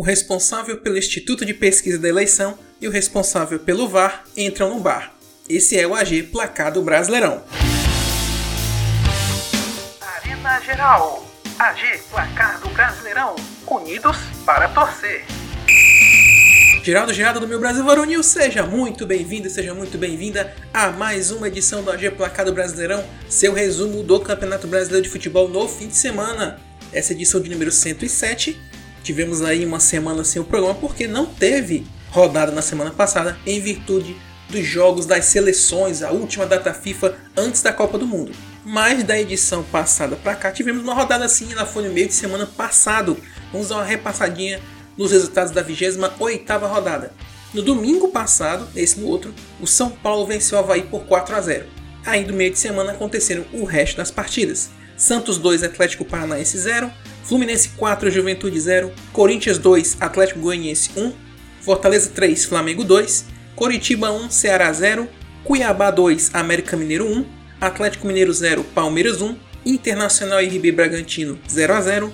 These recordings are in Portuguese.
O responsável pelo Instituto de Pesquisa da Eleição e o responsável pelo VAR entram no bar. Esse é o AG Placado Brasileirão. Arena Geral. AG Placado Brasileirão. Unidos para torcer. Geraldo Geraldo do meu Brasil Varonil, seja muito bem-vindo, seja muito bem-vinda a mais uma edição do AG Placado Brasileirão, seu resumo do Campeonato Brasileiro de Futebol no fim de semana. Essa edição de número 107. Tivemos aí uma semana sem o programa porque não teve rodada na semana passada em virtude dos jogos das seleções, a última data FIFA antes da Copa do Mundo. Mas da edição passada para cá tivemos uma rodada assim, ela foi no meio de semana passado. Vamos dar uma repassadinha nos resultados da 28ª rodada. No domingo passado, esse no outro, o São Paulo venceu o Havaí por 4 a 0. Aí no meio de semana aconteceram o resto das partidas. Santos 2, Atlético Paranaense 0, Fluminense 4, Juventude 0, Corinthians 2, Atlético Goianiense 1, Fortaleza 3, Flamengo 2, Coritiba 1, Ceará 0, Cuiabá 2, América Mineiro 1, Atlético Mineiro 0, Palmeiras 1, Internacional e RB Bragantino 0 a 0,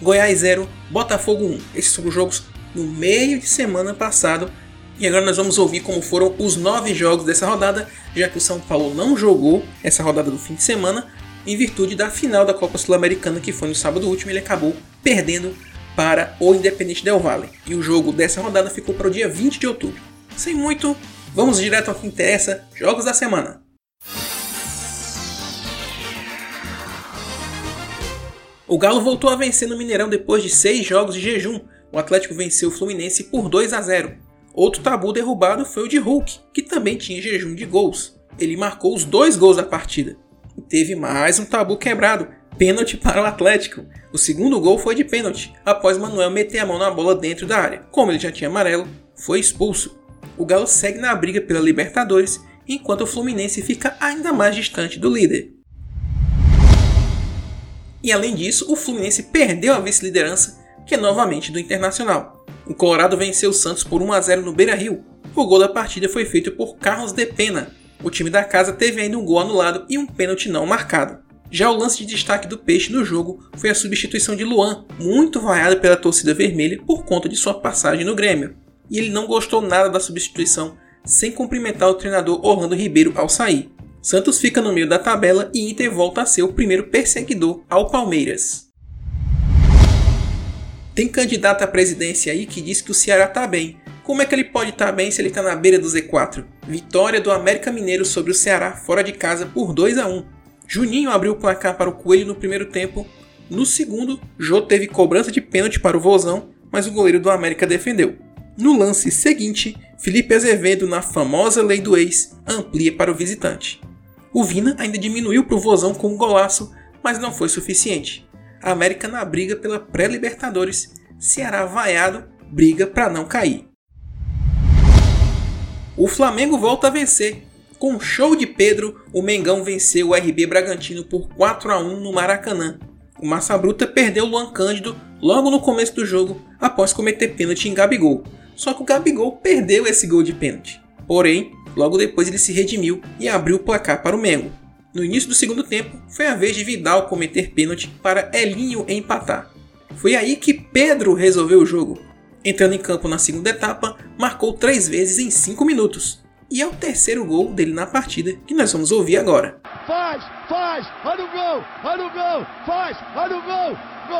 Goiás 0, Botafogo 1. Esses são os jogos no meio de semana passado. E agora nós vamos ouvir como foram os nove jogos dessa rodada, já que o São Paulo não jogou essa rodada do fim de semana, em virtude da final da Copa Sul-Americana que foi no sábado último, ele acabou perdendo para o Independente Del Valle. E o jogo dessa rodada ficou para o dia 20 de outubro. Sem muito, vamos direto ao que interessa, jogos da semana. O Galo voltou a vencer no Mineirão depois de seis jogos de jejum. O Atlético venceu o Fluminense por 2 a 0. Outro tabu derrubado foi o de Hulk, que também tinha jejum de gols. Ele marcou os dois gols da partida. E teve mais um tabu quebrado, pênalti para o Atlético. O segundo gol foi de pênalti, após Manuel meter a mão na bola dentro da área. Como ele já tinha amarelo, foi expulso. O Galo segue na briga pela Libertadores, enquanto o Fluminense fica ainda mais distante do líder. E além disso, o Fluminense perdeu a vice-liderança, que é novamente do Internacional. O Colorado venceu o Santos por 1 a 0 no Beira-Rio. O gol da partida foi feito por Carlos de Pena. O time da casa teve ainda um gol anulado e um pênalti não marcado. Já o lance de destaque do Peixe no jogo foi a substituição de Luan, muito vaiado pela torcida vermelha por conta de sua passagem no Grêmio. E ele não gostou nada da substituição, sem cumprimentar o treinador Orlando Ribeiro ao sair. Santos fica no meio da tabela e Inter volta a ser o primeiro perseguidor ao Palmeiras. Tem candidato à presidência aí que diz que o Ceará tá bem. Como é que ele pode estar tá bem se ele está na beira do Z4? Vitória do América Mineiro sobre o Ceará fora de casa por 2 a 1. Juninho abriu o placar para o Coelho no primeiro tempo. No segundo, Jô teve cobrança de pênalti para o Vozão, mas o goleiro do América defendeu. No lance seguinte, Felipe Azevedo, na famosa lei do ex, amplia para o visitante. O Vina ainda diminuiu para o Vozão com um golaço, mas não foi suficiente. A América na briga pela pré-Libertadores, Ceará vaiado, briga para não cair. O Flamengo volta a vencer. Com um show de Pedro, o Mengão venceu o RB Bragantino por 4 a 1 no Maracanã. O Massa Bruta perdeu o Luan Cândido logo no começo do jogo, após cometer pênalti em Gabigol. Só que o Gabigol perdeu esse gol de pênalti. Porém, Logo depois ele se redimiu e abriu o placar para o Mengo. No início do segundo tempo, foi a vez de Vidal cometer pênalti para Elinho empatar. Foi aí que Pedro resolveu o jogo. Entrando em campo na segunda etapa, marcou três vezes em cinco minutos. E é o terceiro gol dele na partida que nós vamos ouvir agora. Faz, faz, olha o gol, olha o gol, faz, olha o gol, gol!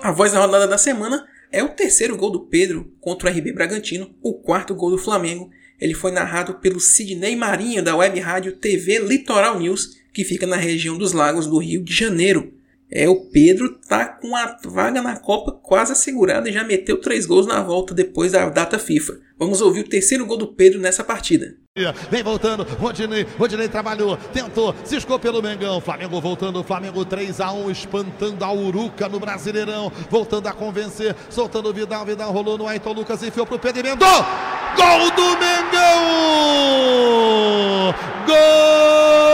A voz da rodada da semana é o terceiro gol do Pedro contra o RB Bragantino, o quarto gol do Flamengo. Ele foi narrado pelo Sidney Marinho da web rádio TV Litoral News, que fica na região dos Lagos do Rio de Janeiro. É, o Pedro tá com a vaga na Copa quase assegurada e já meteu três gols na volta depois da data FIFA. Vamos ouvir o terceiro gol do Pedro nessa partida. Vem voltando, Rodinei, Rodinei trabalhou, tentou, ciscou pelo Mengão. Flamengo voltando, Flamengo 3 a 1 espantando a Uruca no Brasileirão, voltando a convencer, soltando o Vidal, Vidal rolou no Ayrton Lucas, enfiou pro Pedro Mendô. Gol do Mengão! Gol!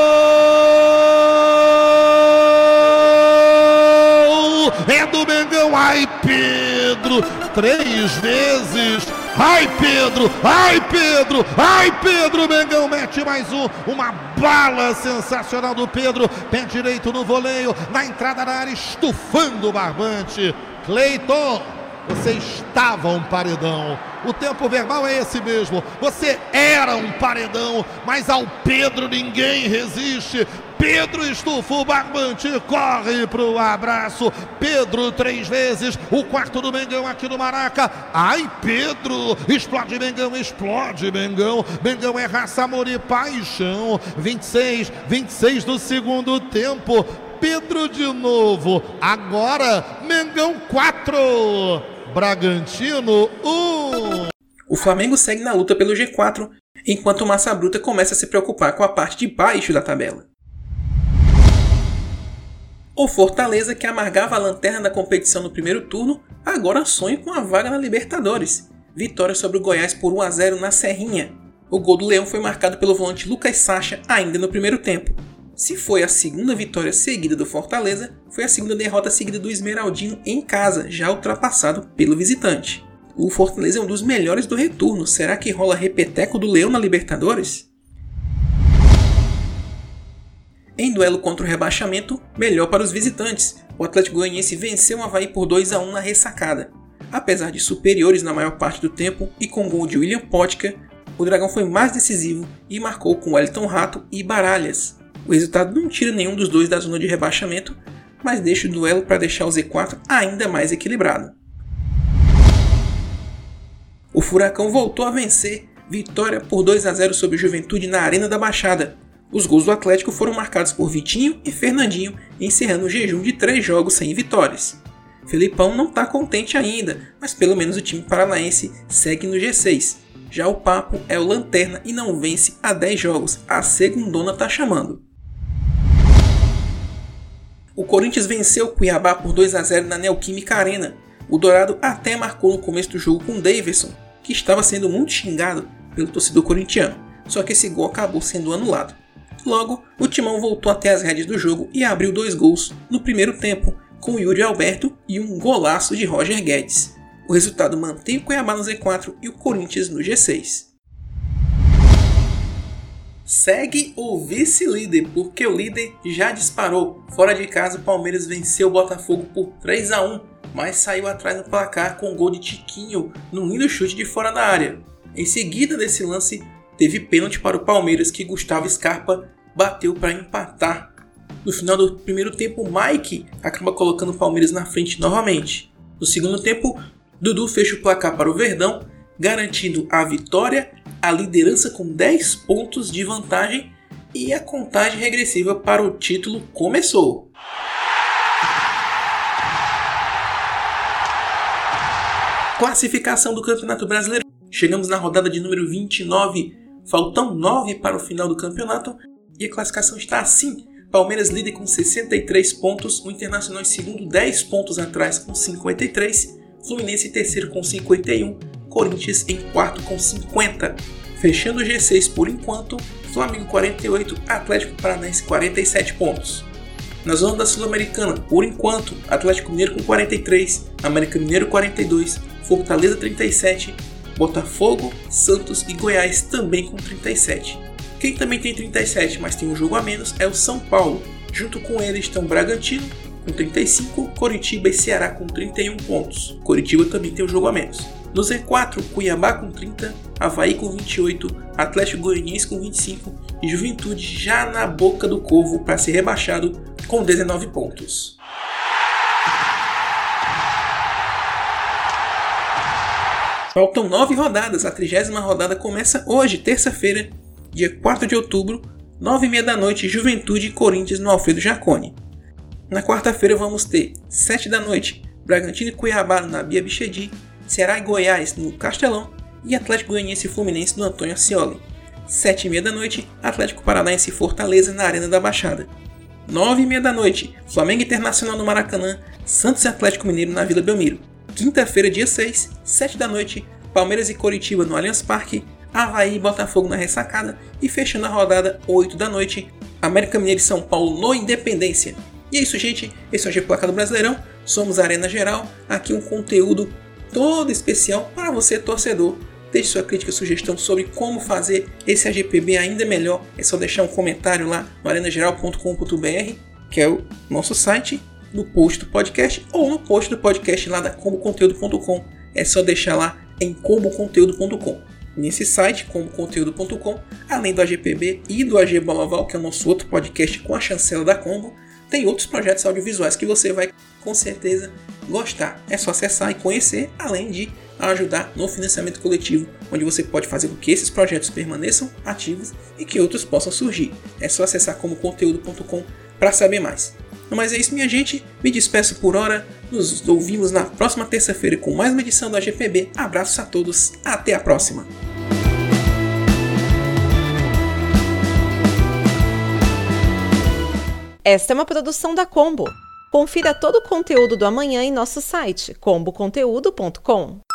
É do Mengão, ai Pedro, três vezes Ai, Pedro! Ai, Pedro! Ai, Pedro! Mengão mete mais um. Uma bala sensacional do Pedro. Pé direito no voleio. Na entrada da área, estufando o barbante. Cleiton, você estava um paredão. O tempo verbal é esse mesmo. Você era um paredão, mas ao Pedro ninguém resiste. Pedro estufou o barbante, corre pro abraço. Pedro três vezes, o quarto do Mengão aqui no Maraca. Ai, Pedro, explode Mengão, explode Mengão. Mengão é raça, amor e paixão. 26, 26 do segundo tempo. Pedro de novo. Agora, Mengão 4. Bragantino 1. O Flamengo segue na luta pelo G4, enquanto o Massa Bruta começa a se preocupar com a parte de baixo da tabela. O Fortaleza, que amargava a lanterna da competição no primeiro turno, agora sonha com a vaga na Libertadores. Vitória sobre o Goiás por 1 a 0 na Serrinha. O gol do Leão foi marcado pelo volante Lucas Sacha ainda no primeiro tempo. Se foi a segunda vitória seguida do Fortaleza, foi a segunda derrota seguida do Esmeraldinho em casa, já ultrapassado pelo visitante. O Fortaleza é um dos melhores do retorno. Será que rola repeteco do Leão na Libertadores? Em duelo contra o rebaixamento, melhor para os visitantes. O Atlético Goianiense venceu o Havaí por 2 a 1 na ressacada. Apesar de superiores na maior parte do tempo e com gol de William Potka, o Dragão foi mais decisivo e marcou com Wellington Rato e Baralhas. O resultado não tira nenhum dos dois da zona de rebaixamento, mas deixa o duelo para deixar o Z4 ainda mais equilibrado. O Furacão voltou a vencer, vitória por 2 a 0 sobre o Juventude na Arena da Baixada, os gols do Atlético foram marcados por Vitinho e Fernandinho, encerrando o jejum de três jogos sem vitórias. Felipão não está contente ainda, mas pelo menos o time paranaense segue no G6. Já o Papo é o lanterna e não vence há 10 jogos, a segundona tá chamando. O Corinthians venceu o Cuiabá por 2 a 0 na Neoquímica Arena. O Dourado até marcou no começo do jogo com Davidson, que estava sendo muito xingado pelo torcedor corintiano, só que esse gol acabou sendo anulado. Logo, o Timão voltou até as redes do jogo e abriu dois gols no primeiro tempo, com Yuri Alberto e um golaço de Roger Guedes. O resultado mantém o Cuiabá no Z4 e o Corinthians no G6. Segue o vice-líder, porque o líder já disparou. Fora de casa, o Palmeiras venceu o Botafogo por 3 a 1 mas saiu atrás no placar com o gol de Tiquinho no lindo chute de fora da área. Em seguida desse lance, teve pênalti para o Palmeiras que Gustavo Scarpa bateu para empatar. No final do primeiro tempo, Mike acaba colocando o Palmeiras na frente novamente. No segundo tempo, Dudu fecha o placar para o Verdão, garantindo a vitória, a liderança com 10 pontos de vantagem e a contagem regressiva para o título começou. Classificação do Campeonato Brasileiro. Chegamos na rodada de número 29. Faltam 9 para o final do campeonato e a classificação está assim. Palmeiras líder com 63 pontos, o Internacional em segundo 10 pontos atrás com 53, Fluminense em terceiro com 51, Corinthians em quarto com 50. Fechando o G6 por enquanto, Flamengo 48, Atlético Paranaense 47 pontos. Na zona da Sul-Americana, por enquanto, Atlético Mineiro com 43, América Mineiro 42, Fortaleza 37, Botafogo, Santos e Goiás também com 37. Quem também tem 37, mas tem um jogo a menos, é o São Paulo. Junto com ele estão Bragantino com 35, Coritiba e Ceará com 31 pontos. Coritiba também tem um jogo a menos. No Z4, Cuiabá com 30, Havaí com 28, Atlético Goianiense com 25 e Juventude já na boca do corvo para ser rebaixado com 19 pontos. Faltam 9 rodadas, a trigésima rodada começa hoje, terça-feira, dia 4 de outubro, 9 e meia da noite, Juventude e Corinthians no Alfredo Jaconi. Na quarta-feira vamos ter 7 da noite, Bragantino e Cuiabá na Bia Bichedi, Ceará e Goiás no Castelão e Atlético Goianiense e Fluminense no Antônio Ascioli. 7h30 da noite, Atlético Paranaense e Fortaleza na Arena da Baixada. 9h30 da noite, Flamengo Internacional no Maracanã, Santos e Atlético Mineiro na Vila Belmiro. Quinta-feira, dia 6, 7 da noite, Palmeiras e Coritiba no Allianz Parque, Havaí e Botafogo na Ressacada e fechando a rodada 8 da noite, América Mineiro e São Paulo no Independência. E é isso, gente. Esse é o G do Brasileirão. Somos a Arena Geral. Aqui um conteúdo todo especial para você, torcedor. Deixe sua crítica e sugestão sobre como fazer esse AGPB ainda melhor. É só deixar um comentário lá no arenageral.com.br, que é o nosso site, no post do podcast ou no post do podcast lá da comboconteúdo.com. É só deixar lá em comboconteúdo.com. Nesse site, comboconteúdo.com, além do AGPB e do AG Balaval, que é o nosso outro podcast com a chancela da Combo, tem outros projetos audiovisuais que você vai com certeza gostar. É só acessar e conhecer, além de ajudar no financiamento coletivo, onde você pode fazer com que esses projetos permaneçam ativos e que outros possam surgir. É só acessar como conteúdo.com para saber mais. Mas é isso, minha gente. Me despeço por hora. Nos ouvimos na próxima terça-feira com mais uma edição da GPB. Abraços a todos. Até a próxima. Esta é uma produção da Combo. Confira todo o conteúdo do amanhã em nosso site comboconteúdo.com.